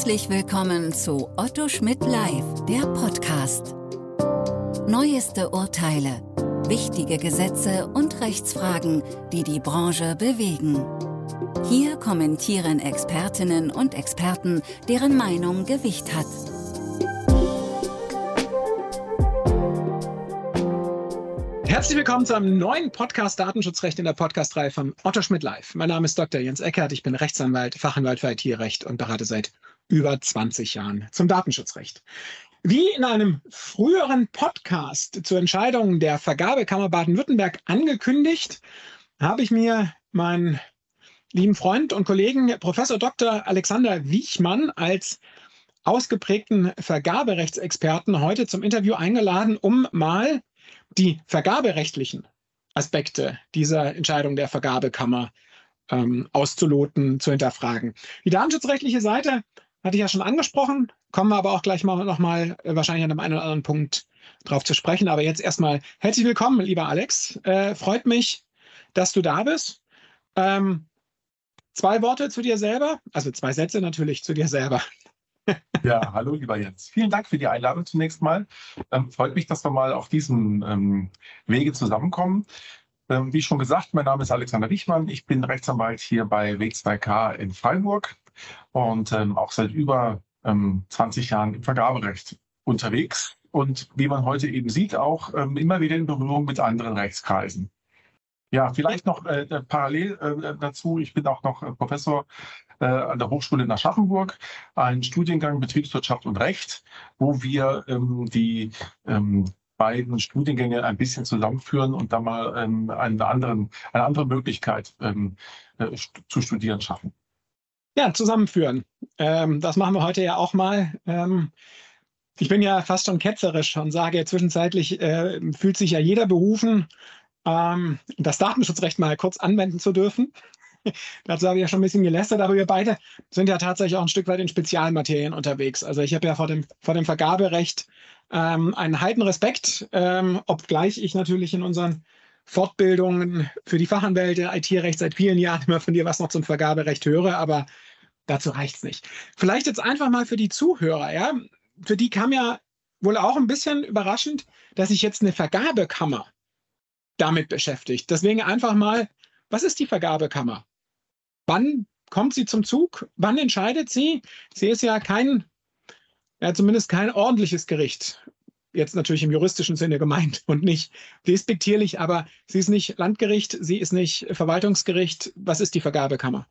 Herzlich willkommen zu Otto Schmidt Live, der Podcast. Neueste Urteile, wichtige Gesetze und Rechtsfragen, die die Branche bewegen. Hier kommentieren Expertinnen und Experten, deren Meinung Gewicht hat. Herzlich willkommen zu einem neuen Podcast Datenschutzrecht in der Podcast-Reihe von Otto Schmidt Live. Mein Name ist Dr. Jens Eckert, ich bin Rechtsanwalt, Fachanwalt für IT-Recht und berate seit über 20 Jahren zum Datenschutzrecht. Wie in einem früheren Podcast zur Entscheidung der Vergabekammer Baden-Württemberg angekündigt, habe ich mir meinen lieben Freund und Kollegen Professor Dr. Alexander Wiechmann als ausgeprägten Vergaberechtsexperten heute zum Interview eingeladen, um mal die vergaberechtlichen Aspekte dieser Entscheidung der Vergabekammer ähm, auszuloten, zu hinterfragen. Die datenschutzrechtliche Seite hatte ich ja schon angesprochen, kommen wir aber auch gleich mal nochmal äh, wahrscheinlich an einem einen oder anderen Punkt drauf zu sprechen. Aber jetzt erstmal herzlich willkommen, lieber Alex. Äh, freut mich, dass du da bist. Ähm, zwei Worte zu dir selber, also zwei Sätze natürlich zu dir selber. Ja, hallo lieber Jens. Vielen Dank für die Einladung zunächst mal. Ähm, freut mich, dass wir mal auf diesem ähm, Wege zusammenkommen. Ähm, wie schon gesagt, mein Name ist Alexander Wichmann. Ich bin Rechtsanwalt hier bei W2K in Freiburg und ähm, auch seit über 20 ähm, Jahren im Vergaberecht unterwegs. Und wie man heute eben sieht, auch ähm, immer wieder in Berührung mit anderen Rechtskreisen. Ja, vielleicht noch äh, parallel äh, dazu. Ich bin auch noch äh, Professor äh, an der Hochschule in Aschaffenburg, ein Studiengang Betriebswirtschaft und Recht, wo wir ähm, die ähm, beiden Studiengänge ein bisschen zusammenführen und da mal ähm, einen anderen, eine andere Möglichkeit ähm, äh, zu studieren schaffen. Ja, zusammenführen. Ähm, das machen wir heute ja auch mal. Ähm, ich bin ja fast schon ketzerisch und sage, zwischenzeitlich äh, fühlt sich ja jeder berufen, ähm, das Datenschutzrecht mal kurz anwenden zu dürfen. Dazu habe ich ja schon ein bisschen gelästert, aber wir beide sind ja tatsächlich auch ein Stück weit in Spezialmaterien unterwegs. Also ich habe ja vor dem, vor dem Vergaberecht ähm, einen heiden Respekt, ähm, obgleich ich natürlich in unseren Fortbildungen für die Fachanwälte IT-Recht seit vielen Jahren immer von dir was noch zum Vergaberecht höre, aber dazu reicht es nicht. Vielleicht jetzt einfach mal für die Zuhörer, ja. Für die kam ja wohl auch ein bisschen überraschend, dass sich jetzt eine Vergabekammer damit beschäftigt. Deswegen einfach mal, was ist die Vergabekammer? Wann kommt sie zum Zug? Wann entscheidet sie? Sie ist ja kein, ja zumindest kein ordentliches Gericht. Jetzt natürlich im juristischen Sinne gemeint und nicht despektierlich, aber sie ist nicht Landgericht, sie ist nicht Verwaltungsgericht. Was ist die Vergabekammer?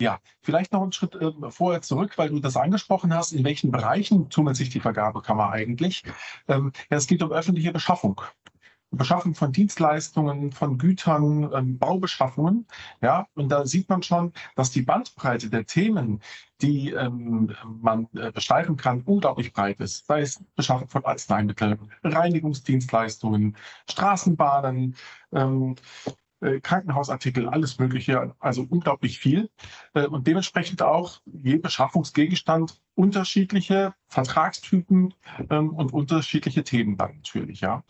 Ja, vielleicht noch einen Schritt äh, vorher zurück, weil du das angesprochen hast. In welchen Bereichen tummelt sich die Vergabekammer eigentlich? Ähm, ja, es geht um öffentliche Beschaffung. Beschaffung von Dienstleistungen, von Gütern, ähm, Baubeschaffungen. Ja, und da sieht man schon, dass die Bandbreite der Themen, die ähm, man äh, besteigen kann, unglaublich breit ist. Sei es Beschaffung von Arzneimitteln, Reinigungsdienstleistungen, Straßenbahnen, ähm, äh, Krankenhausartikel, alles Mögliche, also unglaublich viel. Äh, und dementsprechend auch je Beschaffungsgegenstand unterschiedliche Vertragstypen ähm, und unterschiedliche Themen dann natürlich, ja.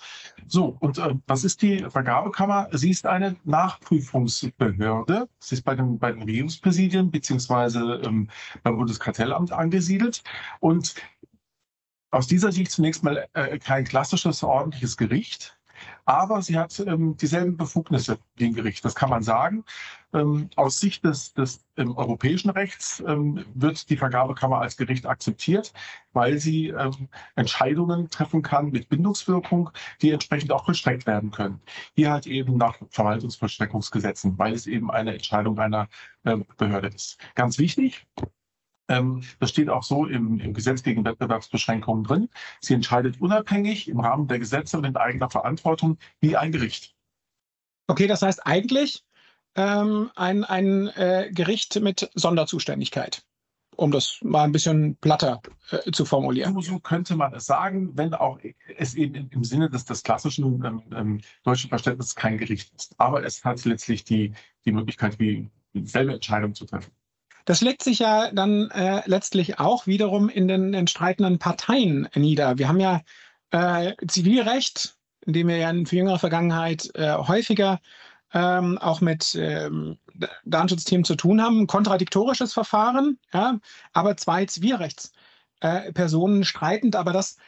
So, und äh, was ist die Vergabekammer? Sie ist eine Nachprüfungsbehörde. Sie ist bei den, bei den Regierungspräsidien beziehungsweise ähm, beim Bundeskartellamt angesiedelt und aus dieser Sicht zunächst mal kein klassisches ordentliches Gericht, aber sie hat ähm, dieselben Befugnisse wie ein Gericht. Das kann man sagen. Ähm, aus Sicht des, des ähm, europäischen Rechts ähm, wird die Vergabekammer als Gericht akzeptiert, weil sie ähm, Entscheidungen treffen kann mit Bindungswirkung, die entsprechend auch vollstreckt werden können. Hier halt eben nach Verwaltungsvollstreckungsgesetzen, weil es eben eine Entscheidung einer ähm, Behörde ist. Ganz wichtig, das steht auch so im, im Gesetz gegen Wettbewerbsbeschränkungen drin. Sie entscheidet unabhängig im Rahmen der Gesetze und in eigener Verantwortung wie ein Gericht. Okay, das heißt eigentlich ähm, ein, ein äh, Gericht mit Sonderzuständigkeit, um das mal ein bisschen platter äh, zu formulieren. So, so, könnte man es sagen, wenn auch es eben im Sinne des, des klassischen ähm, ähm, deutschen Verständnisses kein Gericht ist. Aber es hat letztlich die, die Möglichkeit, wie dieselbe Entscheidung zu treffen. Das legt sich ja dann äh, letztlich auch wiederum in den, den streitenden Parteien nieder. Wir haben ja äh, Zivilrecht, in dem wir ja in jüngerer Vergangenheit äh, häufiger ähm, auch mit ähm, Datenschutzthemen zu tun haben. Kontradiktorisches Verfahren, ja, aber zwei Zivilrechtspersonen äh, streitend. Aber das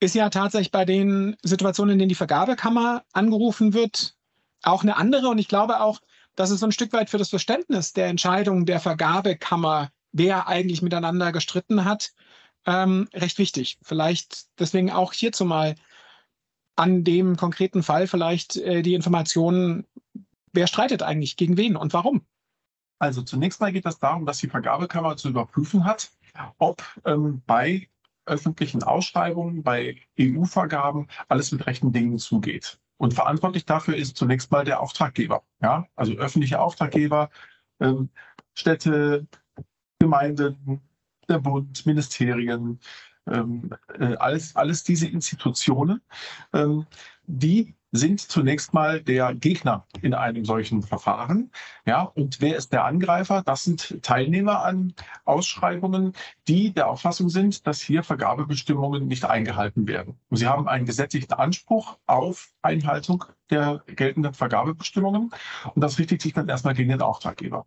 ist ja tatsächlich bei den Situationen, in denen die Vergabekammer angerufen wird, auch eine andere. Und ich glaube auch, dass es so ein Stück weit für das Verständnis der Entscheidung der Vergabekammer, wer eigentlich miteinander gestritten hat, ähm, recht wichtig. Vielleicht deswegen auch hierzu mal an dem konkreten Fall vielleicht äh, die Informationen, wer streitet eigentlich gegen wen und warum? Also zunächst mal geht es darum, dass die Vergabekammer zu überprüfen hat, ob ähm, bei öffentlichen Ausschreibungen, bei EU-Vergaben alles mit rechten Dingen zugeht. Und verantwortlich dafür ist zunächst mal der Auftraggeber. Ja? Also öffentliche Auftraggeber, ähm, Städte, Gemeinden, der Bund, Ministerien, ähm, äh, alles, alles diese Institutionen, ähm, die sind zunächst mal der Gegner in einem solchen Verfahren. Ja, und wer ist der Angreifer? Das sind Teilnehmer an Ausschreibungen, die der Auffassung sind, dass hier Vergabebestimmungen nicht eingehalten werden. Und sie haben einen gesetzlichen Anspruch auf Einhaltung der geltenden Vergabebestimmungen. Und das richtet sich dann erstmal gegen den Auftraggeber.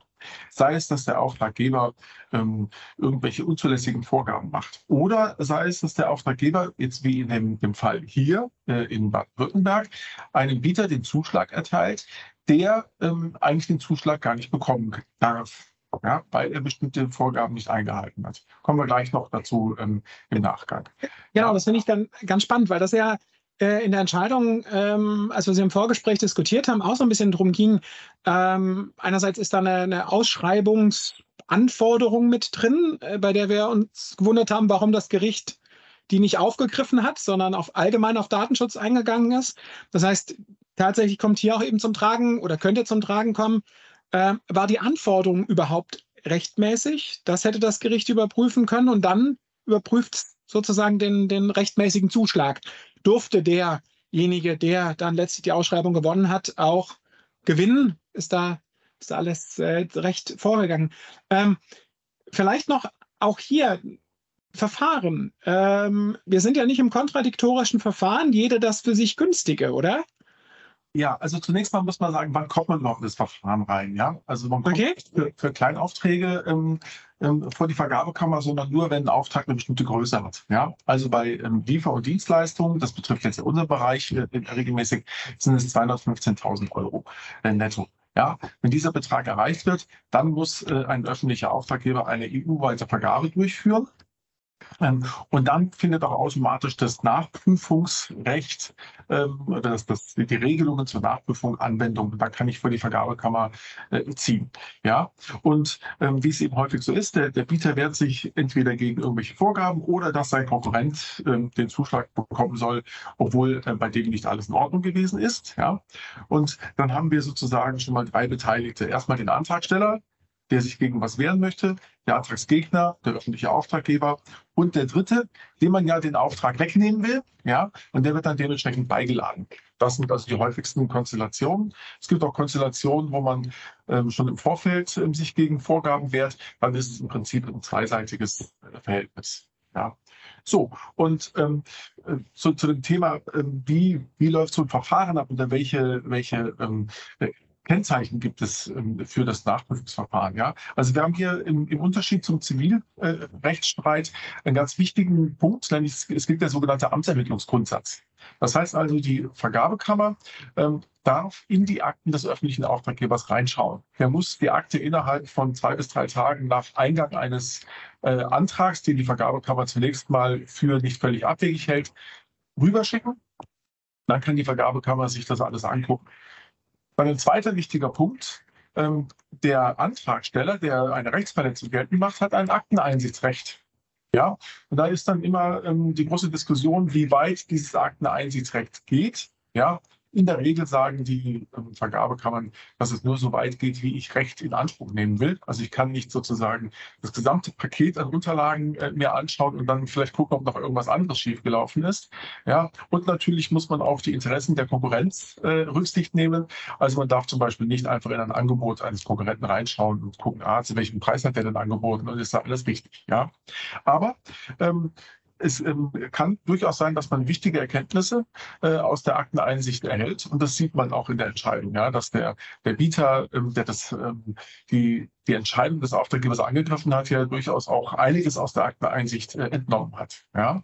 Sei es, dass der Auftraggeber ähm, irgendwelche unzulässigen Vorgaben macht. Oder sei es, dass der Auftraggeber, jetzt wie in dem, dem Fall hier äh, in Baden-Württemberg, einem Bieter den Zuschlag erteilt, der ähm, eigentlich den Zuschlag gar nicht bekommen darf. Ja, weil er bestimmte Vorgaben nicht eingehalten hat. Kommen wir gleich noch dazu ähm, im Nachgang. Genau, das finde ich dann ganz spannend, weil das ja in der Entscheidung, ähm, als wir sie im Vorgespräch diskutiert haben, auch so ein bisschen drum ging. Ähm, einerseits ist da eine, eine Ausschreibungsanforderung mit drin, äh, bei der wir uns gewundert haben, warum das Gericht die nicht aufgegriffen hat, sondern auf allgemein auf Datenschutz eingegangen ist. Das heißt, tatsächlich kommt hier auch eben zum Tragen oder könnte zum Tragen kommen, äh, war die Anforderung überhaupt rechtmäßig? Das hätte das Gericht überprüfen können und dann überprüft sozusagen den, den rechtmäßigen Zuschlag. Durfte derjenige, der dann letztlich die Ausschreibung gewonnen hat, auch gewinnen? Ist da, ist da alles äh, recht vorgegangen? Ähm, vielleicht noch auch hier Verfahren. Ähm, wir sind ja nicht im kontradiktorischen Verfahren, jede das für sich günstige, oder? Ja, also zunächst mal muss man sagen, wann kommt man überhaupt in das Verfahren rein? Ja, also man kommt okay. für, für Kleinaufträge ähm, ähm, vor die Vergabekammer, sondern nur, wenn ein Auftrag eine bestimmte Größe hat. Ja, also bei ähm, Liefer- und Dienstleistungen, das betrifft jetzt ja unseren Bereich äh, regelmäßig, sind es 215.000 Euro äh, netto. Ja, wenn dieser Betrag erreicht wird, dann muss äh, ein öffentlicher Auftraggeber eine EU-weite Vergabe durchführen. Ähm, und dann findet auch automatisch das Nachprüfungsrecht ähm, oder das, das, die Regelungen zur Nachprüfung Anwendung. Da kann ich vor die Vergabekammer äh, ziehen. Ja, und ähm, wie es eben häufig so ist, der, der Bieter wehrt sich entweder gegen irgendwelche Vorgaben oder dass sein Konkurrent den Zuschlag bekommen soll, obwohl äh, bei dem nicht alles in Ordnung gewesen ist. Ja, und dann haben wir sozusagen schon mal drei Beteiligte. Erstmal den Antragsteller, der sich gegen was wehren möchte, der Antragsgegner, der öffentliche Auftraggeber und der dritte, dem man ja den Auftrag wegnehmen will, ja, und der wird dann dementsprechend beigeladen. Das sind also die häufigsten Konstellationen. Es gibt auch Konstellationen, wo man ähm, schon im Vorfeld ähm, sich gegen Vorgaben wehrt. Dann ist es im Prinzip ein zweiseitiges äh, Verhältnis. Ja. So, und ähm, äh, zu, zu dem Thema, ähm, wie, wie läuft so ein Verfahren ab und welche, welche ähm, Kennzeichen gibt es ähm, für das Nachprüfungsverfahren. Ja? Also wir haben hier im, im Unterschied zum Zivilrechtsstreit einen ganz wichtigen Punkt, nämlich es, gilt der sogenannte Amtsermittlungsgrundsatz. Das heißt also, die Vergabekammer ähm, darf in die Akten des öffentlichen Auftraggebers reinschauen. Er muss die Akte innerhalb von zwei bis drei Tagen nach Eingang eines äh, Antrags, den die Vergabekammer zunächst mal für nicht völlig abwegig hält, rüberschicken. Dann kann die Vergabekammer sich das alles angucken. Dann ein zweiter wichtiger Punkt. Ähm, der Antragsteller, der eine Rechtsverletzung geltend macht, hat ein Akteneinsichtsrecht. Ja, und da ist dann immer ähm, die große Diskussion, wie weit dieses Akteneinsichtsrecht geht. Ja, in der Regel sagen die ähm, Vergabekammern, dass es nur so weit geht, wie ich Recht in Anspruch nehmen will. Also ich kann nicht sozusagen das gesamte Paket an Unterlagen äh, mir anschauen und dann vielleicht gucken, ob noch irgendwas anderes schiefgelaufen ist. Ja, und natürlich muss man auch die Interessen der Konkurrenz äh, Rücksicht nehmen. Also man darf zum Beispiel nicht einfach in ein Angebot eines Konkurrenten reinschauen und gucken, ah, zu welchem Preis hat der denn angeboten und ist da alles richtig. Ja, aber ähm, es ähm, kann durchaus sein, dass man wichtige Erkenntnisse äh, aus der Akteneinsicht erhält. Und das sieht man auch in der Entscheidung, ja, dass der, der Bieter, ähm, der das, ähm, die, die Entscheidung des Auftraggebers angegriffen hat, ja durchaus auch einiges aus der Akteneinsicht äh, entnommen hat. Ja.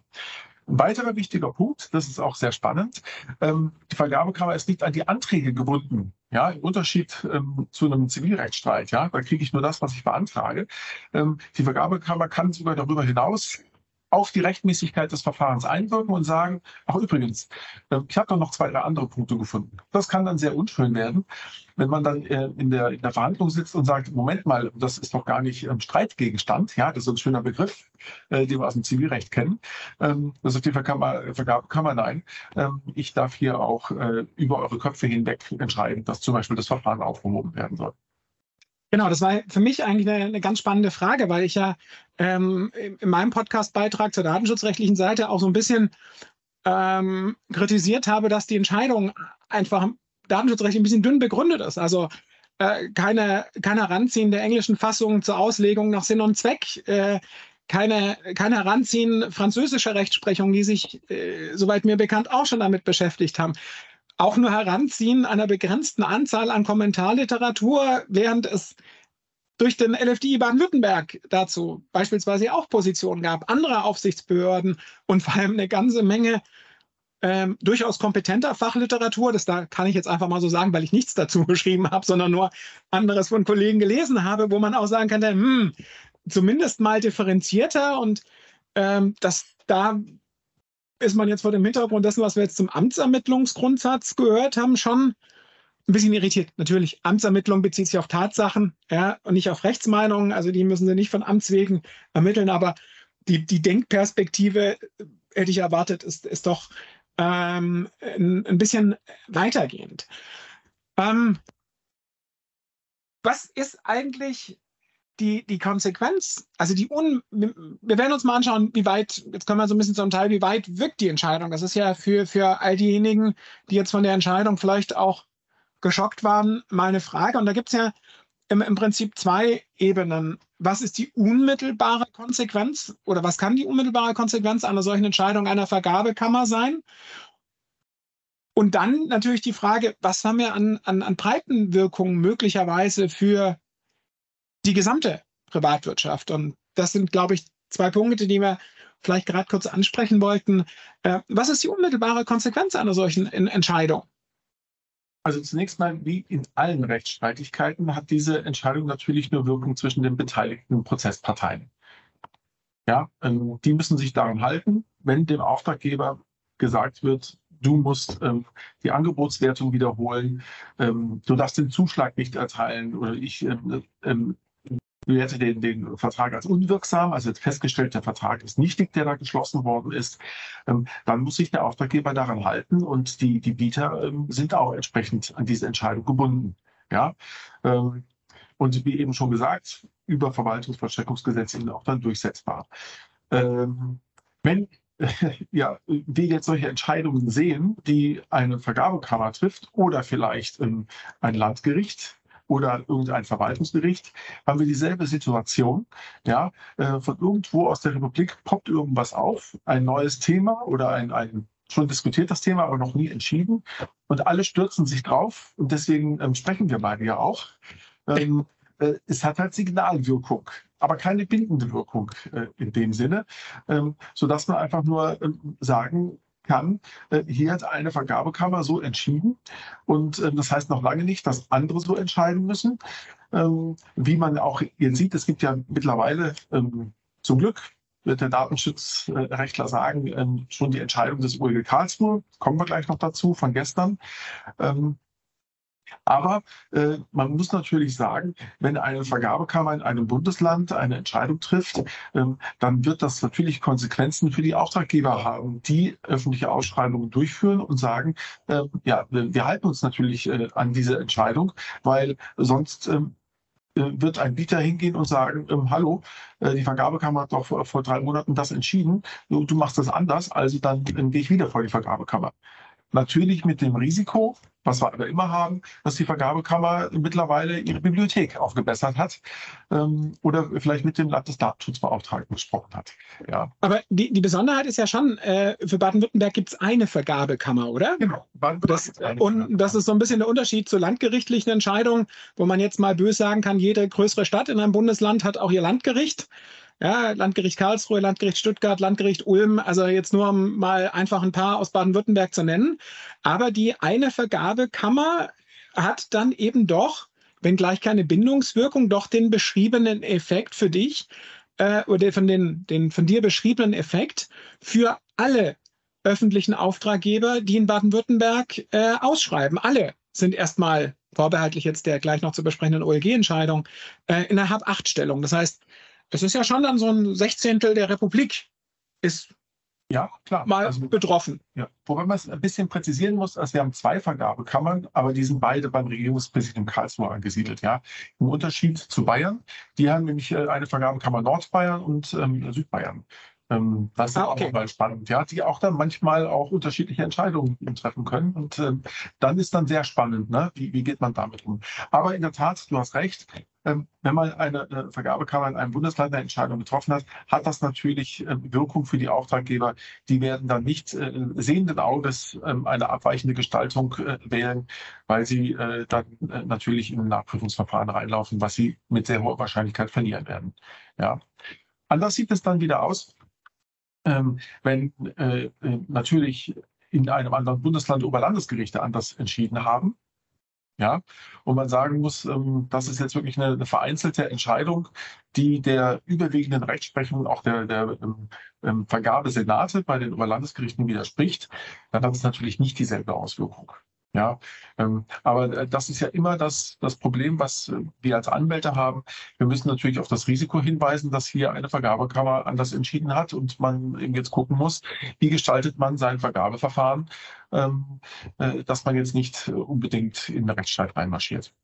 Ein weiterer wichtiger Punkt, das ist auch sehr spannend, ähm, die Vergabekammer ist nicht an die Anträge gebunden. Ja, im Unterschied ähm, zu einem Zivilrechtsstreit, ja, da kriege ich nur das, was ich beantrage. Ähm, die Vergabekammer kann sogar darüber hinaus auf die Rechtmäßigkeit des Verfahrens einwirken und sagen, ach übrigens, äh, ich habe doch noch zwei, drei andere Punkte gefunden. Das kann dann sehr unschön werden, wenn man dann äh, in der, in der Verhandlung sitzt und sagt, Moment mal, das ist doch gar nicht ähm, Streitgegenstand. Ja, das ist ein schöner Begriff, äh, den wir aus dem Zivilrecht kennen. Ähm, das ist die Vergabe, Vergabekammer, nein. Ähm, ich darf hier auch über eure Köpfe hinweg entscheiden, dass zum Beispiel das Verfahren aufgehoben werden soll. Genau, das war für mich eigentlich eine, eine ganz spannende Frage, weil ich ja ähm, in meinem Podcast-Beitrag zur datenschutzrechtlichen Seite auch so ein bisschen ähm, kritisiert habe, dass die Entscheidung einfach datenschutzrechtlich ein bisschen dünn begründet ist. Also äh, keine, keine Heranziehen der englischen Fassung zur Auslegung nach Sinn und Zweck, äh, keine, kein Heranziehen französischer Rechtsprechung, die sich, äh, soweit mir bekannt, auch schon damit beschäftigt haben auch nur Heranziehen einer begrenzten Anzahl an Kommentarliteratur, während es durch den LFDI Baden-Württemberg dazu beispielsweise auch Positionen gab, andere Aufsichtsbehörden und vor allem eine ganze Menge ähm, durchaus kompetenter Fachliteratur. Das da kann ich jetzt einfach mal so sagen, weil ich nichts dazu geschrieben habe, sondern nur anderes von Kollegen gelesen habe, wo man auch sagen kann, hm, zumindest mal differenzierter und ähm, dass da ist man jetzt vor dem Hintergrund dessen, was wir jetzt zum Amtsermittlungsgrundsatz gehört haben, schon ein bisschen irritiert. Natürlich, Amtsermittlung bezieht sich auf Tatsachen ja, und nicht auf Rechtsmeinungen. Also die müssen sie nicht von Amts wegen ermitteln, aber die, die Denkperspektive, hätte ich erwartet, ist, ist doch ähm, ein, ein, bisschen weitergehend. Ähm, was ist eigentlich die, die Konsequenz, also die Un, wir werden uns mal anschauen, wie weit, jetzt kommen wir so ein bisschen zum Teil, wie weit wirkt die Entscheidung. Das ist ja für, für all diejenigen, die jetzt von der Entscheidung vielleicht auch geschockt waren, mal eine Frage. Und da gibt es ja im, im Prinzip zwei Ebenen. Was ist die unmittelbare Konsequenz oder was kann die unmittelbare Konsequenz einer solchen Entscheidung einer Vergabekammer sein? Und dann natürlich die Frage, was haben wir an, an, an Breitenwirkungen möglicherweise für die gesamte Privatwirtschaft. Und das sind, glaube ich, zwei Punkte, die wir vielleicht gerade kurz ansprechen wollten. Äh, was ist die unmittelbare Konsequenz einer solchen Entscheidung? Also zunächst mal, wie in allen Rechtsstreitigkeiten, hat diese Entscheidung natürlich nur Wirkung zwischen den beteiligten Prozessparteien. Ja, ähm, die müssen sich daran halten, wenn dem Auftraggeber gesagt wird, du musst ähm, die Angebotswertung wiederholen, ähm, du darfst den Zuschlag nicht erteilen oder ich ähm, ähm bewerte den, den Vertrag als unwirksam, also jetzt festgestellt, der Vertrag ist nichtig, der da geschlossen worden ist, ähm, dann muss sich der Auftraggeber daran halten und die, die Bieter ähm, sind auch entsprechend an diese Entscheidung gebunden. Ja, ähm, und wie eben schon gesagt, über Verwaltungsvollstreckungsgesetze sind auch dann durchsetzbar. Ähm, wenn ja, wir jetzt solche Entscheidungen sehen, die eine Vergabekammer trifft oder vielleicht ähm, ein Landgericht, oder irgendein Verwaltungsgericht, haben wir dieselbe Situation. Ja, äh, von irgendwo aus der Republik poppt irgendwas auf, ein neues Thema oder ein, ein schon diskutiertes Thema, aber noch nie entschieden. Und alle stürzen sich drauf. Und deswegen ähm, sprechen wir beide ja auch. Ähm, äh, es hat halt Signalwirkung, aber keine bindende Wirkung äh, in dem Sinne, ähm, sodass man einfach nur ähm, sagen kann, äh, hier hat eine Vergabekammer so entschieden. Und äh, das heißt noch lange nicht, dass andere so entscheiden müssen. Ähm, wie man auch jetzt sieht, es gibt ja mittlerweile ähm, zum Glück wird der Datenschutzrechtler sagen, ähm, schon die Entscheidung des OEG Karlsruhe, kommen wir gleich noch dazu, von gestern, aber äh, man muss natürlich sagen, wenn eine Vergabekammer in einem Bundesland eine Entscheidung trifft, ähm, dann wird das natürlich Konsequenzen für die Auftraggeber haben, die öffentliche Ausschreibungen durchführen und sagen, äh, ja, wir halten uns natürlich äh, an diese Entscheidung, weil sonst ähm, äh, wird ein Bieter hingehen und sagen, ähm, hallo, äh, die Vergabekammer hat doch vor, vor, drei Monaten das entschieden, du, du machst das anders, also dann äh, gehe ich wieder vor die Vergabekammer. Natürlich mit dem Risiko, was wir aber immer haben, dass die Vergabekammer mittlerweile ihre Bibliothek aufgebessert hat ähm, oder vielleicht mit dem Landesdatenschutzbeauftragten gesprochen hat. Ja. Aber die, die Besonderheit ist ja schon, äh, für Baden-Württemberg gibt es eine Vergabekammer, oder? Genau. Das, und das ist so ein bisschen der Unterschied zu landgerichtlichen Entscheidungen, wo man jetzt mal böse sagen kann, jede größere Stadt in einem Bundesland hat auch ihr Landgericht. Ja, Landgericht Karlsruhe, Landgericht Stuttgart, Landgericht Ulm, also jetzt nur um mal einfach ein paar aus Baden-Württemberg zu nennen. Aber die eine Vergabekammer hat dann eben doch, wenngleich keine Bindungswirkung, doch den beschriebenen Effekt für dich äh, oder von den, den von dir beschriebenen Effekt für alle öffentlichen Auftraggeber, die in Baden-Württemberg äh, ausschreiben. Alle sind erstmal vorbehaltlich jetzt der gleich noch zu besprechenden OLG-Entscheidung äh, in der Hab-8-Stellung. Das heißt, es ist ja schon dann so ein Sechzehntel der Republik ist ja, klar. mal also, betroffen. Ja. Wobei man es ein bisschen präzisieren muss, also wir haben zwei Vergabekammern, aber die sind beide beim Regierungspräsidium Karlsruhe angesiedelt. Ja. Im Unterschied zu Bayern, die haben nämlich äh, eine Vergabekammer Nordbayern und ähm, Südbayern. Ähm, das ist ah, okay. auch nochmal spannend, ja, die auch dann manchmal auch unterschiedliche Entscheidungen treffen können. Und ähm, dann ist dann sehr spannend, ne? wie, wie geht man damit um. Aber in der Tat, du hast recht, wenn man eine, eine Vergabekammer in einem Bundesland eine Entscheidung getroffen hat, hat das natürlich äh, Wirkung für die Auftraggeber. Die werden dann nicht äh, sehenden Auges äh, eine abweichende Gestaltung äh, wählen, weil sie äh, dann äh, natürlich in ein Nachprüfungsverfahren reinlaufen, was sie mit sehr hoher Wahrscheinlichkeit verlieren werden. Ja. Anders sieht es dann wieder aus, ähm, wenn äh, äh, natürlich in einem anderen Bundesland Oberlandesgerichte anders entschieden haben. Ja, und man sagen muss, ähm, das ist jetzt wirklich eine, vereinzelte Entscheidung, die der überwiegenden Rechtsprechung auch der, der ähm, ähm Vergabesenate bei den Oberlandesgerichten widerspricht, dann hat es natürlich nicht dieselbe Auswirkung. Ja, ähm, aber äh, das ist ja immer das, das Problem, was äh, wir als Anwälte haben. Wir müssen natürlich auf das Risiko hinweisen, dass hier eine Vergabekammer anders entschieden hat und man eben jetzt gucken muss, wie gestaltet man sein Vergabeverfahren, ähm, äh, dass man jetzt nicht unbedingt in den Rechtsstreit reinmarschiert.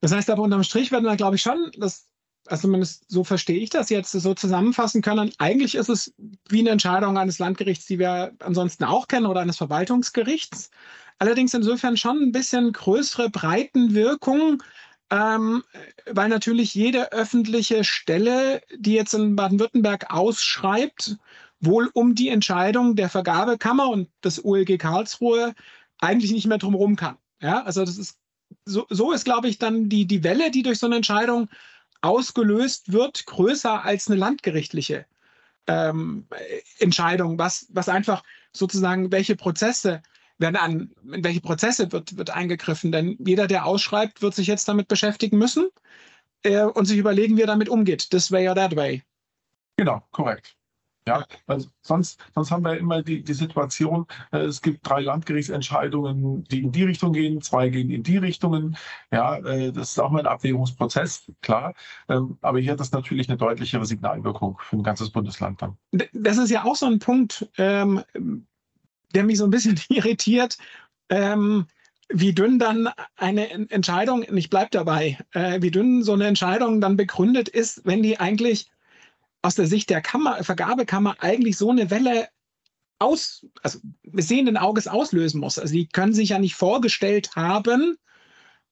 Das heißt aber unterm Strich werden wir, glaube ich, schon, das, also zumindest so verstehe ich das jetzt, so zusammenfassen können. Eigentlich ist es wie eine Entscheidung eines Landgerichts, die wir ansonsten auch kennen, oder eines Verwaltungsgerichts. Allerdings insofern schon ein bisschen größere Breitenwirkung, ähm, weil natürlich jede öffentliche Stelle, die jetzt in Baden-Württemberg ausschreibt, wohl um die Entscheidung der Vergabekammer und des OLG Karlsruhe eigentlich nicht mehr drumherum kann. Ja, also das ist so, so ist, glaube ich, dann die, die Welle, die durch so eine Entscheidung ausgelöst wird, größer als eine landgerichtliche ähm, Entscheidung, was, was einfach sozusagen, welche Prozesse werden an, in welche Prozesse wird, wird eingegriffen. Denn jeder, der ausschreibt, wird sich jetzt damit beschäftigen müssen äh, und sich überlegen, wie er damit umgeht. This way or that way. Genau, korrekt. Ja, also sonst, sonst haben wir immer die, die Situation, äh, es gibt drei Landgerichtsentscheidungen, die in die Richtung gehen, zwei gehen in die Richtungen. Ja, äh, das ist auch mal ein Abwägungsprozess, klar. Ähm, aber hier hat das natürlich eine deutlichere Signalwirkung für ein ganzes Bundesland dann. Das ist ja auch so ein Punkt, ähm, der mich so ein bisschen irritiert, ähm, wie dünn dann eine Entscheidung, ich bleibe dabei, äh, wie dünn so eine Entscheidung dann begründet ist, wenn die eigentlich aus der Sicht der Kammer, Vergabekammer eigentlich so eine Welle aus, also sehenden Auges auslösen muss. Also die können sich ja nicht vorgestellt haben,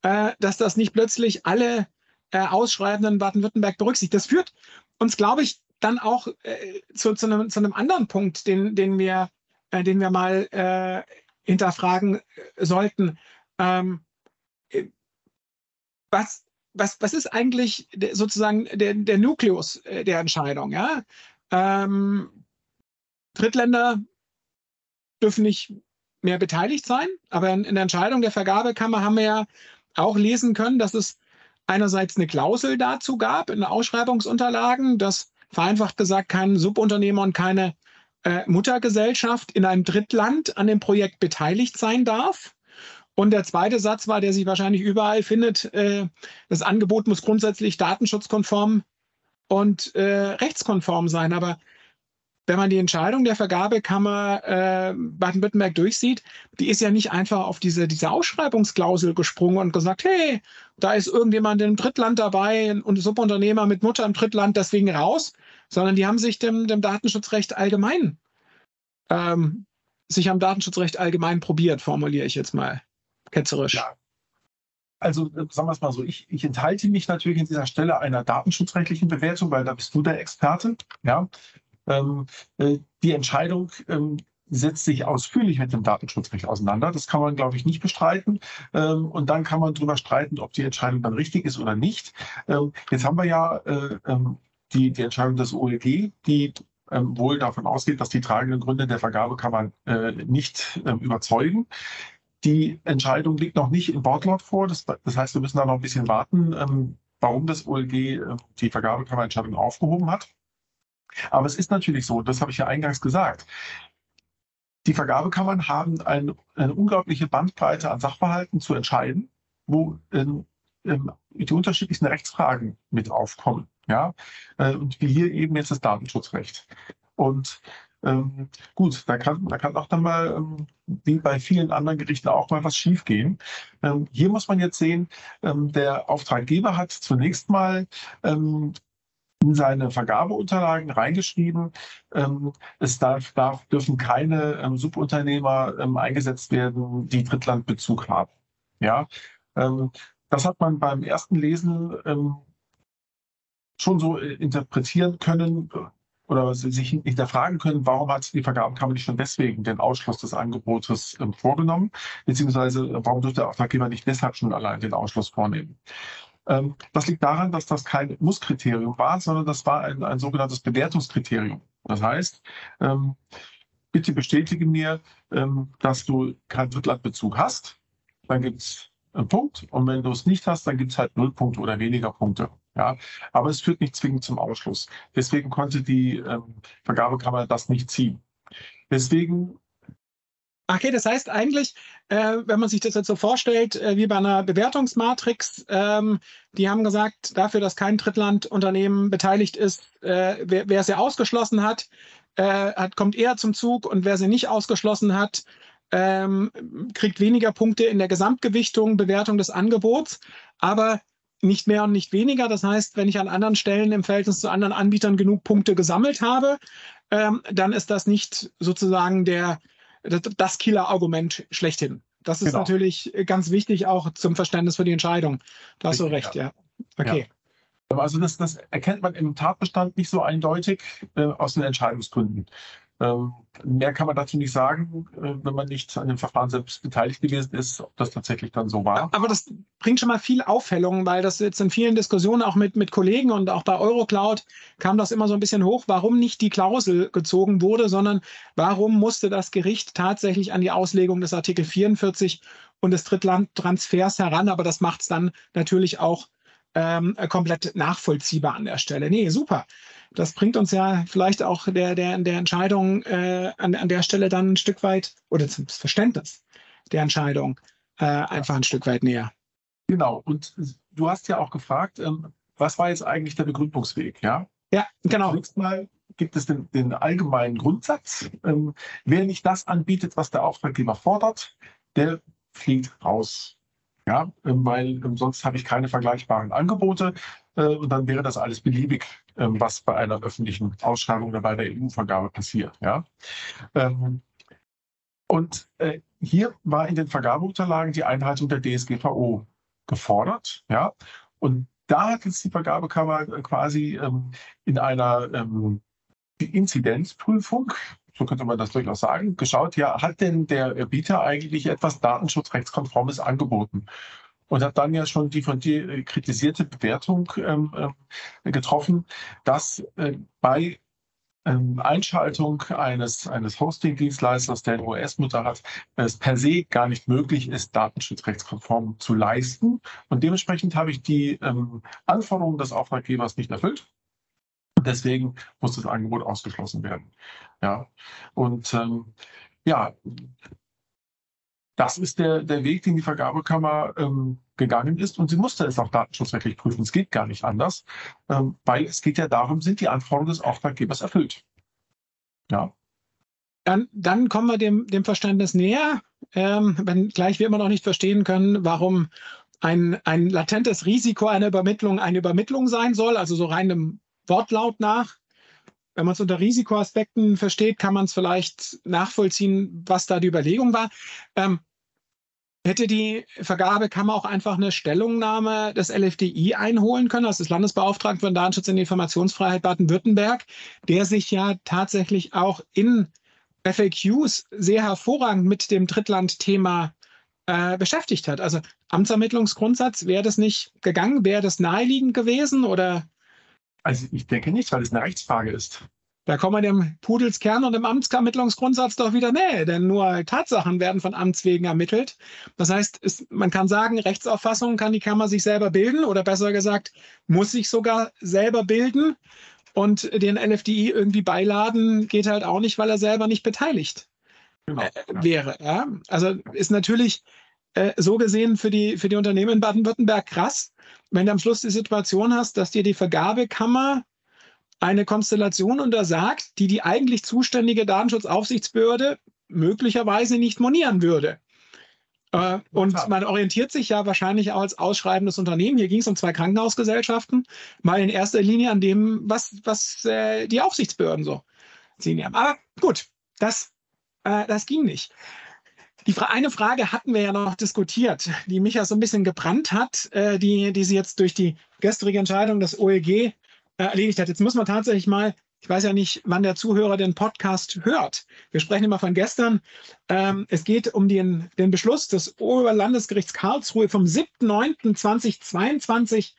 äh, dass das nicht plötzlich alle äh, Ausschreibenden Baden-Württemberg berücksichtigt. Das führt uns, glaube ich, dann auch äh, zu, zu, einem, zu einem anderen Punkt, den, den wir äh, den wir mal äh, hinterfragen sollten. Ähm, äh, was, was, was ist eigentlich sozusagen der, der Nukleus äh, der Entscheidung? Ja? Ähm, Drittländer dürfen nicht mehr beteiligt sein, aber in, in der Entscheidung der Vergabekammer haben wir ja auch lesen können, dass es einerseits eine Klausel dazu gab in Ausschreibungsunterlagen, dass vereinfacht gesagt kein Subunternehmer und keine äh, Muttergesellschaft in einem Drittland an dem Projekt beteiligt sein darf. Und der zweite Satz war, der sich wahrscheinlich überall findet, äh, das Angebot muss grundsätzlich datenschutzkonform und äh, rechtskonform sein. Aber wenn man die Entscheidung der Vergabekammer äh, Baden-Württemberg durchsieht, die ist ja nicht einfach auf diese, diese Ausschreibungsklausel gesprungen und gesagt, hey, da ist irgendjemand im Drittland dabei und Subunternehmer mit Mutter im Drittland deswegen raus, sondern die haben sich dem, dem Datenschutzrecht allgemein ähm, sich am Datenschutzrecht allgemein probiert, formuliere ich jetzt mal ketzerisch. Ja. Also äh, sagen wir es mal so, ich, ich enthalte mich natürlich an dieser Stelle einer datenschutzrechtlichen Bewertung, weil da bist du der Experte. Ja? Ähm, äh, die Entscheidung ähm, setzt sich ausführlich mit dem Datenschutzrecht auseinander. Das kann man, glaube ich, nicht bestreiten. Ähm, und dann kann man darüber streiten, ob die Entscheidung dann richtig ist oder nicht. Ähm, jetzt haben wir ja äh, ähm, die, die Entscheidung des OLG, die ähm, wohl davon ausgeht, dass die tragenden Gründe der Vergabekammer äh, nicht äh, überzeugen. Die Entscheidung liegt noch nicht im Wortlaut vor. Das, das, heißt, wir müssen da noch ein bisschen warten, ähm, warum das OLG äh, die Vergabekammerentscheidung aufgehoben hat. Aber es ist natürlich so, das habe ich ja eingangs gesagt, die Vergabekammern haben ein, eine unglaubliche Bandbreite an Sachverhalten zu entscheiden, wo ähm, ähm, die unterschiedlichsten Rechtsfragen mit aufkommen. Ja? Äh, und wie hier eben jetzt das Datenschutzrecht. Und ähm, gut, da kann, da kann auch dann mal, ähm, wie bei vielen anderen Gerichten, auch mal was schiefgehen. Ähm, hier muss man jetzt sehen, ähm, der Auftraggeber hat zunächst mal ähm, in seine Vergabeunterlagen reingeschrieben, ähm, es darf, darf, dürfen keine Subunternehmer eingesetzt werden, die Drittlandbezug haben. Ja, das hat man beim ersten Lesen schon so äh, interpretieren können oder sich hinterfragen können, warum hat die Vergabekammer nicht schon deswegen den Ausschluss des Angebotes ähm, vorgenommen, beziehungsweise äh, warum dürfte der Auftraggeber nicht deshalb schon allein den Ausschluss vornehmen. Ähm, das liegt daran, dass das kein Musskriterium war, sondern das war ein, ein sogenanntes Bewertungskriterium. Das heißt, ähm, bitte bestätige mir, ähm, dass du keinen Drittlandbezug hast. Dann gibt es einen Punkt. Und wenn du es nicht hast, dann gibt es halt null Punkte oder weniger Punkte. Ja, aber es führt nicht zwingend zum Ausschluss. Deswegen konnte die ähm, Vergabekammer das nicht ziehen. Deswegen Okay, das heißt eigentlich, äh, wenn man sich das jetzt so vorstellt, äh, wie bei einer Bewertungsmatrix, ähm, die haben gesagt, dafür, dass kein Drittlandunternehmen beteiligt ist, äh, wer, wer sie ausgeschlossen hat, äh, hat, kommt eher zum Zug und wer sie nicht ausgeschlossen hat, ähm, kriegt weniger Punkte in der Gesamtgewichtung, Bewertung des Angebots, aber nicht mehr und nicht weniger. Das heißt, wenn ich an anderen Stellen im Verhältnis zu anderen Anbietern genug Punkte gesammelt habe, ähm, dann ist das nicht sozusagen der das Killer-Argument schlechthin. Das ist genau. natürlich ganz wichtig auch zum Verständnis für die Entscheidung. Da hast du recht, ja. Okay. Ja. Also das, das, erkennt man im Tatbestand nicht so eindeutig äh, aus den Entscheidungsgründen. Ähm, mehr kann man dazu nicht sagen, äh, wenn man nicht an dem Verfahren selbst beteiligt gewesen ist, ob das tatsächlich dann so war. Aber das bringt schon mal viel Aufhellung, weil das jetzt in vielen Diskussionen auch mit, mit Kollegen und auch bei Eurocloud kam das immer so ein bisschen hoch, warum nicht die Klausel gezogen wurde, sondern warum musste das Gericht tatsächlich an die Auslegung des Artikel 44 und des Drittlandtransfers heran. Aber das macht es dann natürlich auch ähm, komplett nachvollziehbar an der Stelle. Nee, super das bringt uns ja vielleicht auch der, der, der Entscheidung äh, an, an der Stelle dann ein Stück weit oder zum Verständnis der Entscheidung äh, einfach ein Stück weit näher. Genau. Und du hast ja auch gefragt, ähm, was war jetzt eigentlich der Begründungsweg? Ja, ja genau. Zunächst mal gibt es den, den allgemeinen Grundsatz, ähm, wer nicht das anbietet, was der Auftraggeber fordert, der fliegt raus. Ja, ähm, weil ähm, sonst habe ich keine vergleichbaren Angebote äh, und dann wäre das alles beliebig, ähm, was bei einer öffentlichen Ausschreibung oder bei der EU-Vergabe passiert. Ja. Und äh, hier war in den Vergabeunterlagen die Einhaltung der DSGVO gefordert. Ja. Und da hat jetzt die Vergabekammer äh, quasi in einer Inzidenzprüfung so könnte man das durchaus sagen, geschaut, ja, hat denn der Bieter eigentlich etwas datenschutzrechtskonformes angeboten? Und hat dann ja schon die von dir äh, kritisierte Bewertung ähm, äh, getroffen, dass äh, bei ähm, Einschaltung eines, eines Hosting-Dienstleisters, der eine OS-Mutter hat, es per se gar nicht möglich ist, datenschutzrechtskonform zu leisten. Und dementsprechend habe ich die ähm, Anforderungen des Auftraggebers nicht erfüllt deswegen muss das Angebot ausgeschlossen werden. Ja, und ähm, ja, das ist der, der Weg, den die Vergabekammer ähm, gegangen ist. Und sie musste es auch datenschutzrechtlich prüfen. Es geht gar nicht anders, ähm, weil es geht ja darum, sind die Anforderungen des Auftraggebers erfüllt. Ja. Dann, dann kommen wir dem, dem Verständnis näher, ähm, wenn wir immer noch nicht verstehen können, warum ein, ein latentes Risiko einer Übermittlung eine Übermittlung sein soll, also so rein im Wortlaut nach. wenn man es unter Risikoaspekten versteht, kann man es vielleicht nachvollziehen, was da die Überlegung war. Ähm, hätte die Vergabekammer auch einfach eine Stellungnahme des LFDI einholen können, also des Landesbeauftragten für Datenschutz und Informationsfreiheit Baden-Württemberg, der sich ja tatsächlich auch in FAQs sehr hervorragend mit dem Drittland-Thema äh, beschäftigt hat. Also Amtsermittlungsgrundsatz, wäre das nicht gegangen, wäre das naheliegend gewesen oder? Also ich denke nicht, weil es eine Rechtsfrage ist. Da kommen wir dem Pudelskern und dem Amtsermittlungsgrundsatz doch wieder näher, denn nur Tatsachen werden von Amts wegen ermittelt. Das heißt, es, man kann sagen, Rechtsauffassung kann die Kammer sich selber bilden oder besser gesagt, muss sich sogar selber bilden. Und den LFDI irgendwie beiladen geht halt auch nicht, weil er selber nicht beteiligt genau, äh, wäre. Ja? Also ist natürlich äh, so gesehen für die, für die Unternehmen in Baden-Württemberg krass, wenn du am Schluss die Situation hast, dass dir die Vergabekammer eine Konstellation untersagt, die die eigentlich zuständige Datenschutzaufsichtsbehörde möglicherweise nicht monieren würde. Äh, und man orientiert sich ja wahrscheinlich auch als ausschreibendes Unternehmen. Hier ging es um zwei Krankenhausgesellschaften, mal in erster Linie an dem, was, was äh, die Aufsichtsbehörden so ziehen haben. Aber gut, das, äh, das ging nicht. Die Fra eine Frage hatten wir ja noch diskutiert, die mich ja so ein bisschen gebrannt hat, äh, die, die sie jetzt durch die gestrige Entscheidung des OEG äh, erledigt hat. Jetzt muss man tatsächlich mal, ich weiß ja nicht, wann der Zuhörer den Podcast hört. Wir sprechen immer von gestern. Ähm, es geht um den, den Beschluss des Oberlandesgerichts Karlsruhe vom 7.9.2022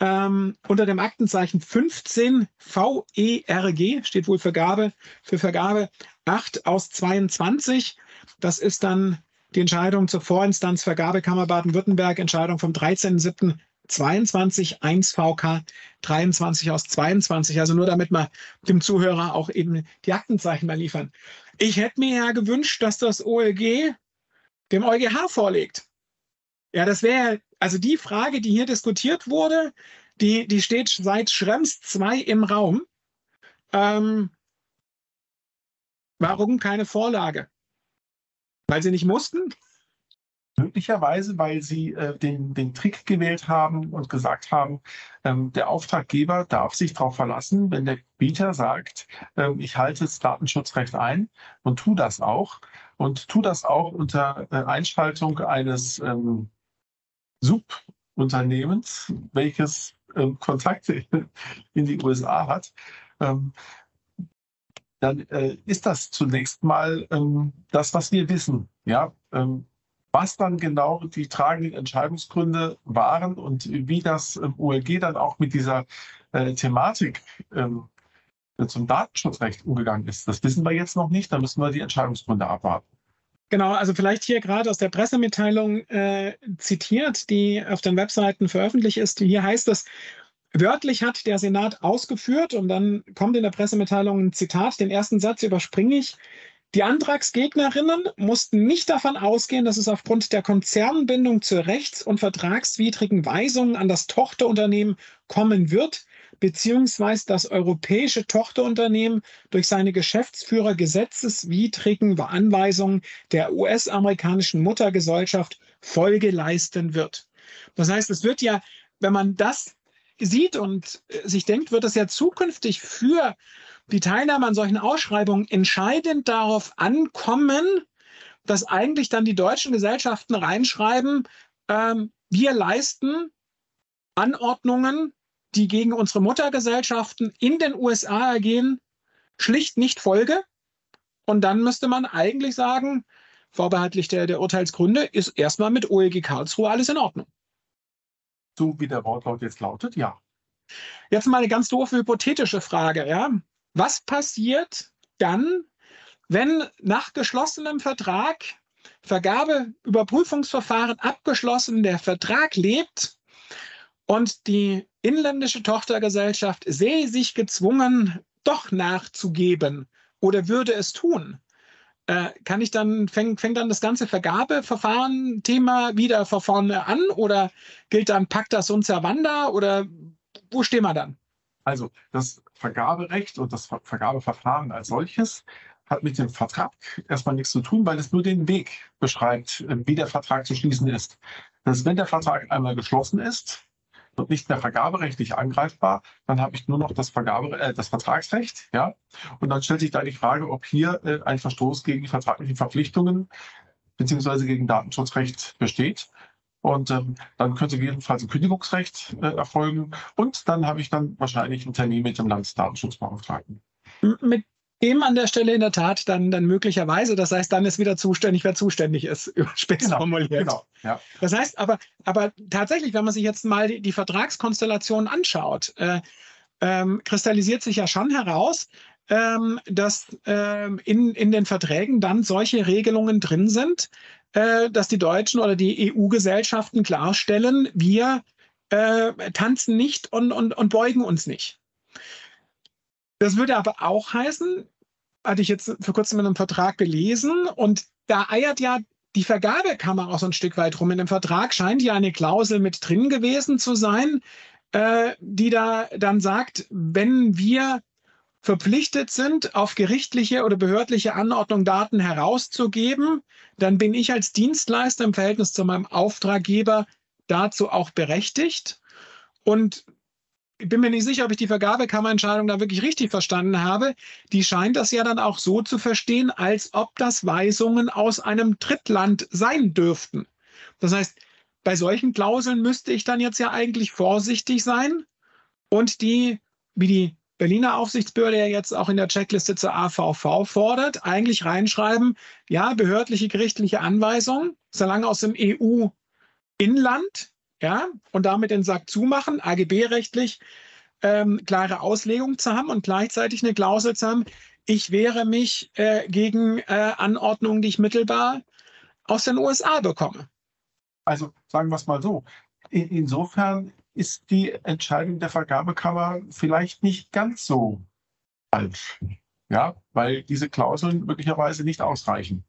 ähm, unter dem Aktenzeichen 15 VERG, steht wohl Vergabe, für Vergabe 8 aus 22. Das ist dann die Entscheidung zur Vorinstanz Vergabekammer Baden-Württemberg, Entscheidung vom 13.07. 22, 1 VK 23 aus 22. Also nur damit wir dem Zuhörer auch eben die Aktenzeichen mal liefern. Ich hätte mir ja gewünscht, dass das OLG dem EuGH vorlegt. Ja, das wäre also die Frage, die hier diskutiert wurde, die, die steht seit Schrems 2 im Raum. Ähm, warum keine Vorlage? Weil sie nicht mussten? Möglicherweise, weil sie äh, den, den Trick gewählt haben und gesagt haben, ähm, der Auftraggeber darf sich darauf verlassen, wenn der Bieter sagt, ähm, ich halte das Datenschutzrecht ein und tu das auch und tu das auch unter äh, Einschaltung eines ähm, Subunternehmens, welches ähm, Kontakte in die USA hat. Dann äh, ist das zunächst mal ähm, das, was wir wissen. Ja, ähm, was dann genau die tragenden Entscheidungsgründe waren und wie das ähm, OLG dann auch mit dieser äh, Thematik ähm, zum Datenschutzrecht umgegangen ist, das wissen wir jetzt noch nicht. Da müssen wir die Entscheidungsgründe abwarten. Genau, also vielleicht hier gerade aus der Pressemitteilung äh, zitiert, die auf den Webseiten veröffentlicht ist. Hier heißt es, wörtlich hat der Senat ausgeführt und dann kommt in der Pressemitteilung ein Zitat, den ersten Satz überspringe ich. Die Antragsgegnerinnen mussten nicht davon ausgehen, dass es aufgrund der Konzernbindung zu rechts- und vertragswidrigen Weisungen an das Tochterunternehmen kommen wird, beziehungsweise das europäische Tochterunternehmen durch seine Geschäftsführer gesetzeswidrigen Anweisungen der US-amerikanischen Muttergesellschaft Folge leisten wird. Das heißt, es wird ja, wenn man das sieht und äh, sich denkt, wird es ja zukünftig für die Teilnahme an solchen Ausschreibungen entscheidend darauf ankommen, dass eigentlich dann die deutschen Gesellschaften reinschreiben, ähm, wir leisten Anordnungen, die gegen unsere Muttergesellschaften in den USA ergehen, schlicht nicht Folge. Und dann müsste man eigentlich sagen, vorbehaltlich der, der Urteilsgründe, ist erstmal mit OEG Karlsruhe alles in Ordnung. So wie der Wortlaut jetzt lautet, ja. Jetzt mal eine ganz doofe hypothetische Frage, ja. Was passiert dann, wenn nach geschlossenem Vertrag, Vergabeüberprüfungsverfahren abgeschlossen, der Vertrag lebt und die inländische Tochtergesellschaft sähe sich gezwungen, doch nachzugeben oder würde es tun? Äh, kann ich dann, fängt, fängt dann das ganze Vergabeverfahren-Thema wieder von vorne an oder gilt dann Pacta sunt servanda oder wo stehen wir dann? Also das Vergaberecht und das Vergabeverfahren als solches hat mit dem Vertrag erstmal nichts zu tun, weil es nur den Weg beschreibt, äh, wie der Vertrag zu schließen ist. Das ist, wenn der Vertrag einmal geschlossen ist, und nicht mehr vergaberechtlich angreifbar. Dann habe ich nur noch das Vergabe, äh, das Vertragsrecht, ja. Und dann stellt sich da die Frage, ob hier äh, ein Verstoß gegen die vertraglichen Verpflichtungen beziehungsweise gegen Datenschutzrecht besteht. Und ähm, dann könnte jedenfalls ein Kündigungsrecht äh, erfolgen. Und dann habe ich dann wahrscheinlich einen Termin mit dem Landesdatenschutzbeauftragten. Mit dem an der Stelle in der Tat dann, dann möglicherweise. Das heißt, dann ist wieder zuständig, wer zuständig ist, spitz genau, formuliert. Genau, ja. Das heißt aber, aber tatsächlich, wenn man sich jetzt mal die, die Vertragskonstellation anschaut, äh, ähm, kristallisiert sich ja schon heraus, ähm, dass ähm, in, in den Verträgen dann solche Regelungen drin sind, äh, dass die Deutschen oder die EU-Gesellschaften klarstellen, wir äh, tanzen nicht und, und, und beugen uns nicht. Das würde aber auch heißen, hatte ich jetzt vor kurzem in einem Vertrag gelesen und da eiert ja die Vergabekammer auch so ein Stück weit rum. In dem Vertrag scheint ja eine Klausel mit drin gewesen zu sein, äh, die da dann sagt, wenn wir verpflichtet sind, auf gerichtliche oder behördliche Anordnung Daten herauszugeben, dann bin ich als Dienstleister im Verhältnis zu meinem Auftraggeber dazu auch berechtigt. Und bin mir nicht sicher, ob ich die Vergabekammerentscheidung da wirklich richtig verstanden habe. Die scheint das ja dann auch so zu verstehen, als ob das Weisungen aus einem Drittland sein dürften. Das heißt, bei solchen Klauseln müsste ich dann jetzt ja eigentlich vorsichtig sein und die, wie die Berliner Aufsichtsbehörde ja jetzt auch in der Checkliste zur AVV fordert, eigentlich reinschreiben, ja, behördliche gerichtliche Anweisungen, solange aus dem EU-Inland, ja, und damit den Sack zumachen, AGB-rechtlich ähm, klare Auslegung zu haben und gleichzeitig eine Klausel zu haben, ich wehre mich äh, gegen äh, Anordnungen, die ich mittelbar aus den USA bekomme. Also sagen wir es mal so. In, insofern ist die Entscheidung der Vergabekammer vielleicht nicht ganz so falsch. Ja, weil diese Klauseln möglicherweise nicht ausreichen.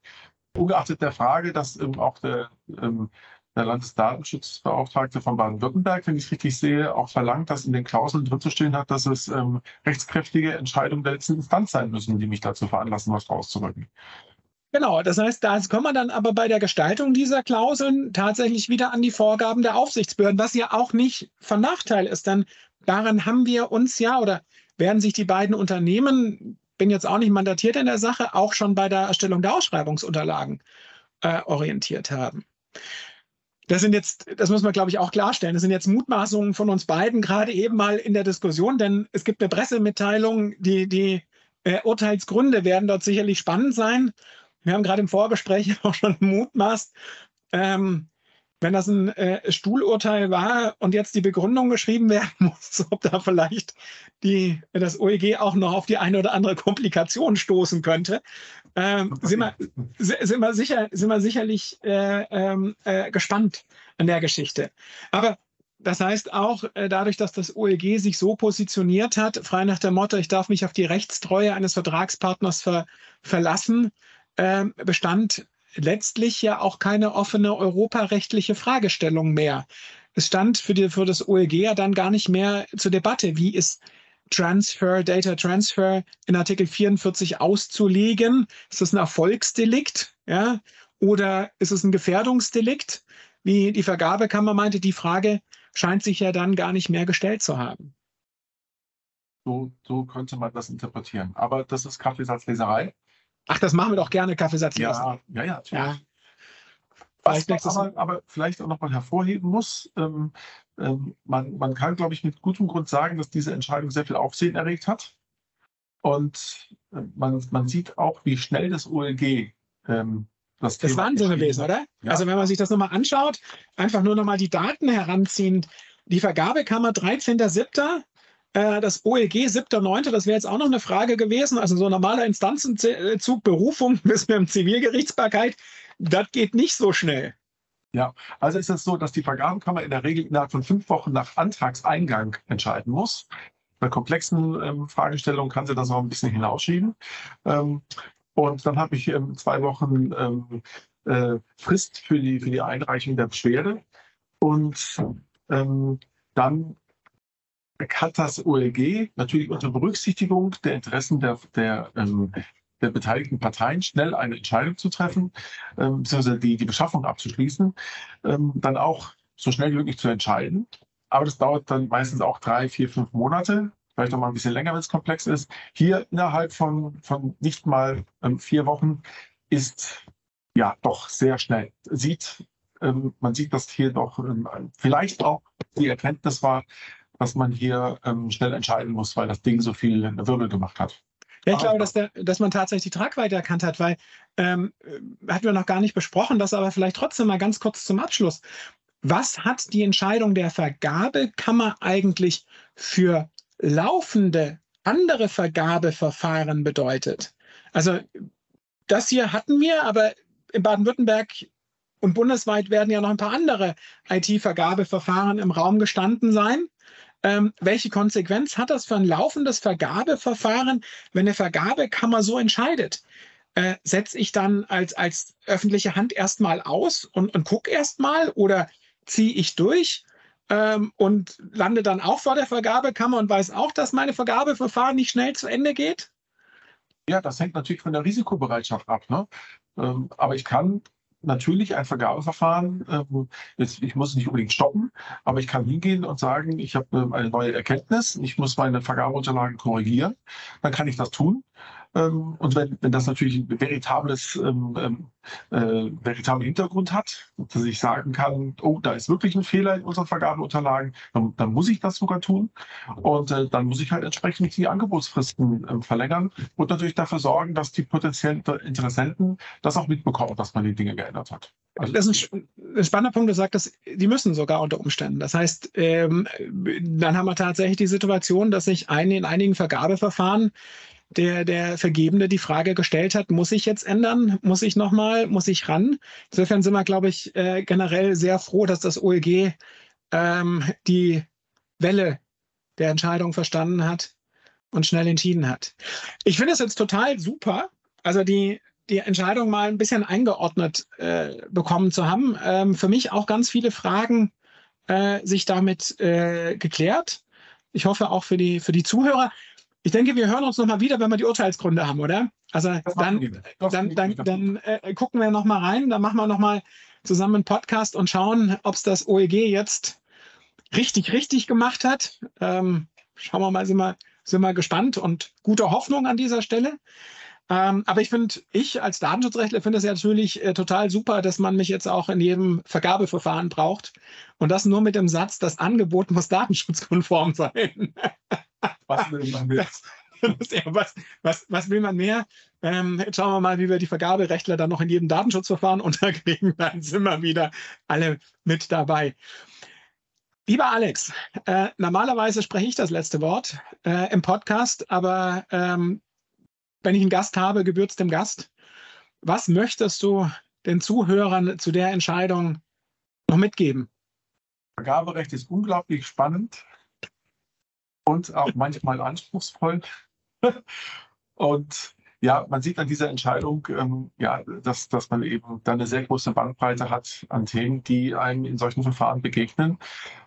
Ungeachtet der Frage, dass ähm, auch der, ähm, der Landesdatenschutzbeauftragte von Baden-Württemberg, wenn ich es richtig sehe, auch verlangt, dass in den Klauseln drin zu stehen hat, dass es ähm, rechtskräftige Entscheidungen der letzten Instanz sein müssen, die mich dazu veranlassen, was rauszurücken. Genau, das heißt, da kommen wir dann aber bei der Gestaltung dieser Klauseln tatsächlich wieder an die Vorgaben der Aufsichtsbehörden, was ja auch nicht von Nachteil ist, denn daran haben wir uns ja oder werden sich die beiden Unternehmen, bin jetzt auch nicht mandatiert in der Sache, auch schon bei der Erstellung der Ausschreibungsunterlagen äh, orientiert haben. Das sind jetzt, das muss man, glaube ich, auch klarstellen. Das sind jetzt Mutmaßungen von uns beiden, gerade eben mal in der Diskussion, denn es gibt eine Pressemitteilung, die, die äh, Urteilsgründe werden dort sicherlich spannend sein. Wir haben gerade im Vorgespräch auch schon mutmaßt, ähm, wenn das ein äh, Stuhlurteil war und jetzt die Begründung geschrieben werden muss, ob da vielleicht die, das OEG auch noch auf die eine oder andere Komplikation stoßen könnte, ähm, sind, wir, sind, wir sicher, sind wir sicherlich äh, ähm, äh, gespannt an der Geschichte. Aber das heißt auch, äh, dadurch, dass das OEG sich so positioniert hat, frei nach dem Motto, ich darf mich auf die Rechtstreue eines Vertragspartners ver verlassen, äh, bestand letztlich ja auch keine offene europarechtliche Fragestellung mehr. Es stand für, die, für das OEG ja dann gar nicht mehr zur Debatte, wie ist Transfer, Data Transfer in Artikel 44 auszulegen. Ist das ein Erfolgsdelikt? Ja? Oder ist es ein Gefährdungsdelikt? Wie die Vergabekammer meinte, die Frage scheint sich ja dann gar nicht mehr gestellt zu haben. So, so könnte man das interpretieren. Aber das ist Kaffeesatzleserei. Ach, das machen wir doch gerne, Kaffeesatz ja, ja, ja, ja. Was man aber, aber, vielleicht auch nochmal hervorheben muss, ähm, ähm, man, man kann, glaube ich, mit gutem Grund sagen, dass diese Entscheidung sehr viel Aufsehen erregt hat. Und äh, man, man sieht auch, wie schnell das OLG ähm, das, das Wahnsinn gewesen, oder? Ja. Also wenn man sich das nochmal anschaut, einfach nur nochmal die Daten heranziehen. Die Vergabekammer 13.07. Äh, das OEG 7.9., das wäre jetzt auch noch eine Frage gewesen. Also so ein normaler Instanzenzug, Berufung bis mit dem Zivilgerichtsbarkeit, das geht nicht so schnell. Ja, also ist es so, dass die Vergabekammer in der Regel innerhalb von fünf Wochen nach Antragseingang entscheiden muss. Bei komplexen ähm, Fragestellungen kann sie das auch ein bisschen hinausschieben. Ähm, und dann habe ich ähm, zwei Wochen ähm, äh, Frist für die, für die Einreichung der Beschwerde. Und ähm, dann hat das OLG natürlich unter Berücksichtigung der Interessen der, der, ähm, der beteiligten Parteien schnell eine Entscheidung zu treffen, ähm, beziehungsweise die, die Beschaffung abzuschließen, ähm, dann auch so schnell wie möglich zu entscheiden. aber das dauert dann meistens auch drei, vier, fünf Monate, vielleicht auch mal ein bisschen länger, wenn es komplex ist. Hier innerhalb von, von nicht mal ähm, vier Wochen ist ja doch sehr schnell. Sieht, ähm, man sieht, dass hier doch ähm, vielleicht auch die Erkenntnis war, dass man hier ähm, schnell entscheiden muss, weil das Ding so viel Wirbel gemacht hat. Ja, ich glaube, dass, der, dass man tatsächlich die Tragweite erkannt hat, weil ähm, äh, hatten wir noch gar nicht besprochen, das aber vielleicht trotzdem mal ganz kurz zum Abschluss. Was hat die Entscheidung der Vergabekammer eigentlich für laufende andere Vergabeverfahren bedeutet? Also das hier hatten wir, aber in Baden-Württemberg und bundesweit werden ja noch ein paar andere IT-Vergabeverfahren im Raum gestanden sein. Ähm, welche Konsequenz hat das für ein laufendes Vergabeverfahren, wenn eine Vergabekammer so entscheidet? Äh, Setze ich dann als, als öffentliche Hand erstmal aus und, und gucke erstmal oder ziehe ich durch ähm, und lande dann auch vor der Vergabekammer und weiß auch, dass meine Vergabeverfahren nicht schnell zu Ende geht? Ja, das hängt natürlich von der Risikobereitschaft ab. Ne? Ähm, aber ich kann natürlich ein Vergabeverfahren, ähm, jetzt, ich muss nicht unbedingt stoppen, aber ich kann hingehen und sagen, ich habe ähm, eine neue Erkenntnis, ich muss meine Vergabeunterlagen korrigieren, dann kann ich das tun. Ähm, und wenn, wenn das natürlich ein veritables, ähm, ähm, äh, veritablen Hintergrund hat, dass ich sagen kann, oh, da ist wirklich ein Fehler in unseren Vergabeunterlagen, dann, dann muss ich das sogar tun. Und äh, dann muss ich halt entsprechend die Angebotsfristen äh, verlängern und natürlich dafür sorgen, dass die potenziellen Interessenten das auch mitbekommen, dass man die Dinge geändert hat. Also das ist ein, ein spannender Punkt, du sagst, die müssen sogar unter Umständen. Das heißt, ähm, dann haben wir tatsächlich die Situation, dass sich ein, in einigen Vergabeverfahren der, der Vergebene die Frage gestellt hat, muss ich jetzt ändern? Muss ich nochmal? Muss ich ran? Insofern sind wir, glaube ich, äh, generell sehr froh, dass das OEG ähm, die Welle der Entscheidung verstanden hat und schnell entschieden hat. Ich finde es jetzt total super, also die, die Entscheidung mal ein bisschen eingeordnet äh, bekommen zu haben. Ähm, für mich auch ganz viele Fragen äh, sich damit äh, geklärt. Ich hoffe auch für die, für die Zuhörer. Ich denke, wir hören uns nochmal wieder, wenn wir die Urteilsgründe haben, oder? Also dann, dann, dann, dann äh, gucken wir nochmal rein, dann machen wir nochmal zusammen einen Podcast und schauen, ob es das OEG jetzt richtig, richtig gemacht hat. Ähm, schauen wir mal, sind wir, sind wir gespannt und gute Hoffnung an dieser Stelle. Ähm, aber ich finde, ich als Datenschutzrechtler finde es ja natürlich äh, total super, dass man mich jetzt auch in jedem Vergabeverfahren braucht. Und das nur mit dem Satz, das Angebot muss datenschutzkonform sein. Was will man mehr? was, was, was will man mehr? Ähm, jetzt schauen wir mal, wie wir die Vergaberechtler dann noch in jedem Datenschutzverfahren unterkriegen. Dann sind wir wieder alle mit dabei. Lieber Alex, äh, normalerweise spreche ich das letzte Wort äh, im Podcast, aber ähm, wenn ich einen Gast habe, gebührt es dem Gast. Was möchtest du den Zuhörern zu der Entscheidung noch mitgeben? Vergaberecht ist unglaublich spannend und auch manchmal anspruchsvoll. Und ja, man sieht an dieser Entscheidung, ähm, ja, dass, dass man eben dann eine sehr große Bandbreite hat an Themen, die einem in solchen Verfahren begegnen.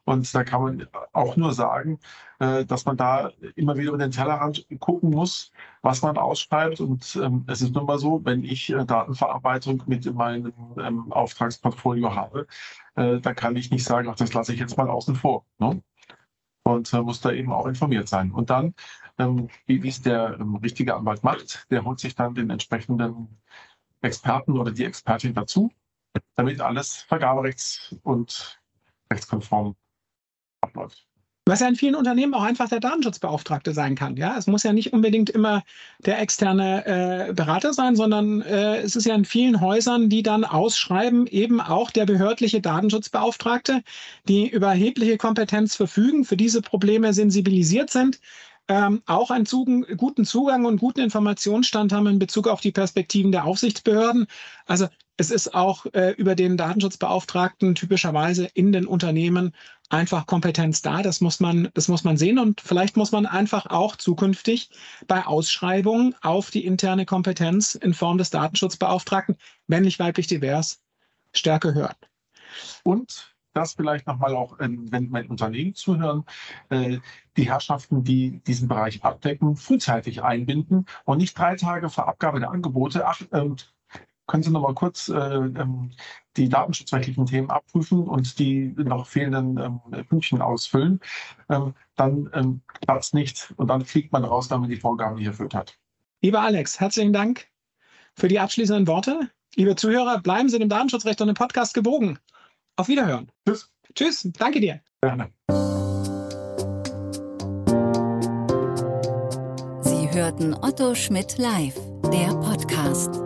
Und da kann man auch nur sagen, äh, dass man da immer wieder über den Tellerrand gucken muss, was man ausschreibt. Und ähm, es ist nun mal so, wenn ich äh, Datenverarbeitung mit in meinem ähm, Auftragsportfolio habe, äh, da kann ich nicht sagen, ach, das lasse ich jetzt mal außen vor. Ne? Und äh, muss da eben auch informiert sein. Und dann, ähm, wie es der ähm, richtige Anwalt macht, der holt sich dann den entsprechenden Experten oder die Expertin dazu, damit alles vergaberechts- und rechtskonform abläuft. Was ja in vielen Unternehmen auch einfach der Datenschutzbeauftragte sein kann. Ja, es muss ja nicht unbedingt immer der externe äh, Berater sein, sondern äh, es ist ja in vielen Häusern, die dann ausschreiben, eben auch der behördliche Datenschutzbeauftragte, die über erhebliche Kompetenz verfügen, für diese Probleme sensibilisiert sind, ähm, auch einen Zugang, guten Zugang und guten Informationsstand haben in Bezug auf die Perspektiven der Aufsichtsbehörden. Also es ist auch äh, über den Datenschutzbeauftragten typischerweise in den Unternehmen einfach Kompetenz da. Das muss man, das muss man sehen und vielleicht muss man einfach auch zukünftig bei Ausschreibungen auf die interne Kompetenz in Form des Datenschutzbeauftragten, männlich, weiblich, divers, stärker hören. Und das vielleicht nochmal auch, ähm, wenn mein Unternehmen zuhören, äh, die Herrschaften, die diesen Bereich abdecken, frühzeitig einbinden und nicht drei Tage vor Abgabe der Angebote, ach, können Sie noch mal kurz äh, ähm, die datenschutzrechtlichen Themen abprüfen und die noch fehlenden ähm, Pünktchen ausfüllen, ähm, dann ähm, klappt es nicht und dann fliegt man raus, damit die Vorgaben nicht erfüllt hat. Lieber Alex, herzlichen Dank für die abschließenden Worte. Liebe Zuhörer, bleiben Sie dem Datenschutzrecht und dem Podcast gewogen. Auf Wiederhören. Tschüss. Tschüss, danke dir. Gerne. Sie hörten Otto Schmidt live, der Podcast.